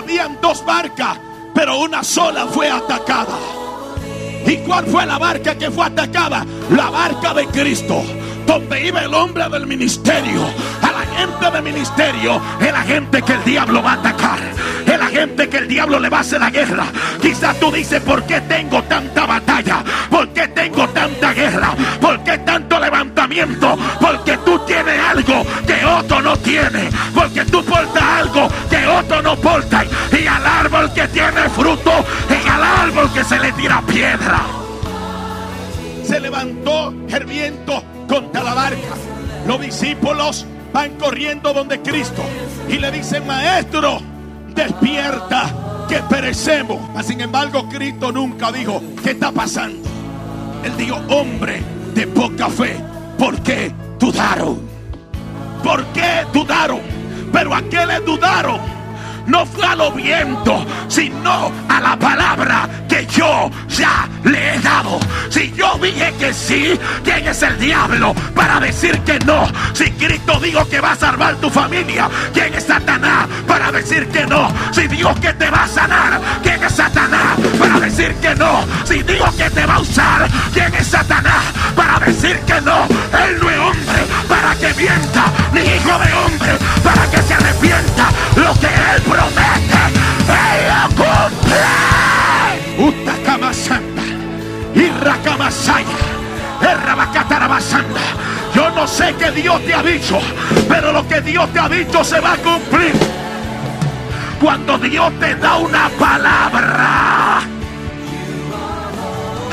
habían dos barcas, pero una sola fue atacada. ¿Y cuál fue la barca que fue atacada? La barca de Cristo donde iba el hombre del ministerio, a la gente del ministerio, es la gente que el diablo va a atacar, es la gente que el diablo le va a hacer la guerra. Quizás tú dices, ¿por qué tengo tanta batalla? ¿Por qué tengo tanta guerra? ¿Por qué tanto levantamiento? Porque tú tienes algo que otro no tiene, porque tú portas algo no porta. Y al árbol que tiene fruto, y al árbol que se le tira piedra. Se levantó el viento contra la barca. Los discípulos van corriendo donde Cristo y le dicen, maestro, despierta, que perecemos. sin embargo, Cristo nunca dijo, ¿qué está pasando? Él dijo, hombre de poca fe, ¿por qué dudaron? ¿Por qué dudaron? Pero a qué le dudaron? No fue a los vientos, sino a la palabra que yo ya le he dado. Si yo dije que sí, ¿quién es el diablo para decir que no? Si Cristo dijo que va a salvar tu familia, ¿quién es Satanás para decir que no? Si dijo que te va a sanar, ¿quién es Satanás para decir que no? Si dijo que te va a usar, ¿quién es Satanás para decir que no? Él no es hombre para que mienta, ni hijo de hombre para que se arrepienta. Sé qué Dios te ha dicho, pero lo que Dios te ha dicho se va a cumplir. Cuando Dios te da una palabra,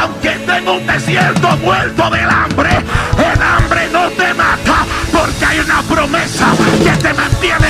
aunque tengo un desierto muerto del hambre, el hambre no te mata porque hay una promesa que te mantiene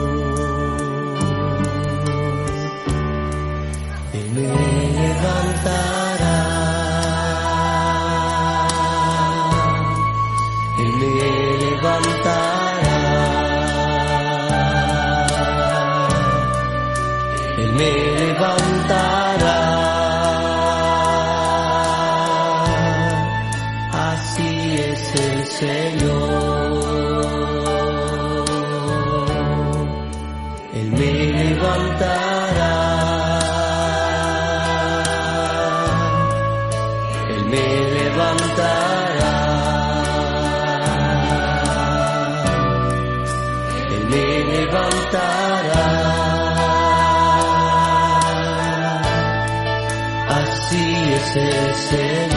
me levantará. Así es el Señor.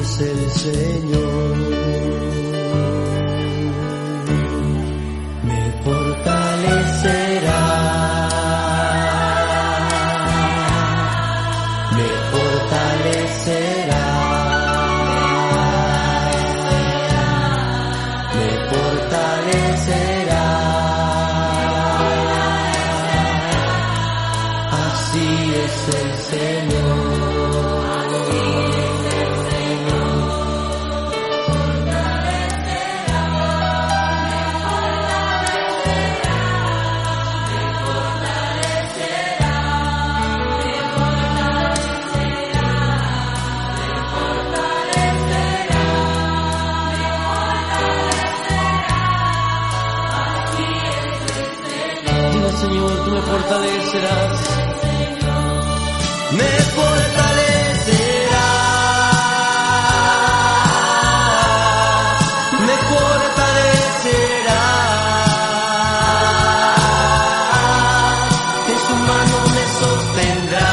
es el Señor. Me fortalecerás. Me fortalecerás. En su mano me sostendrá.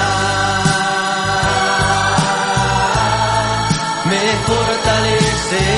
Me fortalecerás.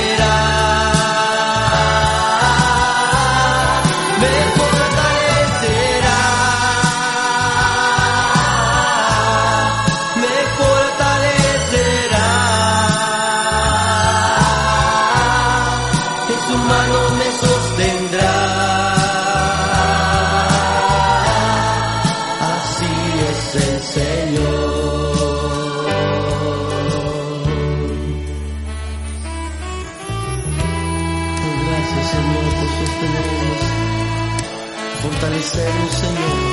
recebe o Senhor.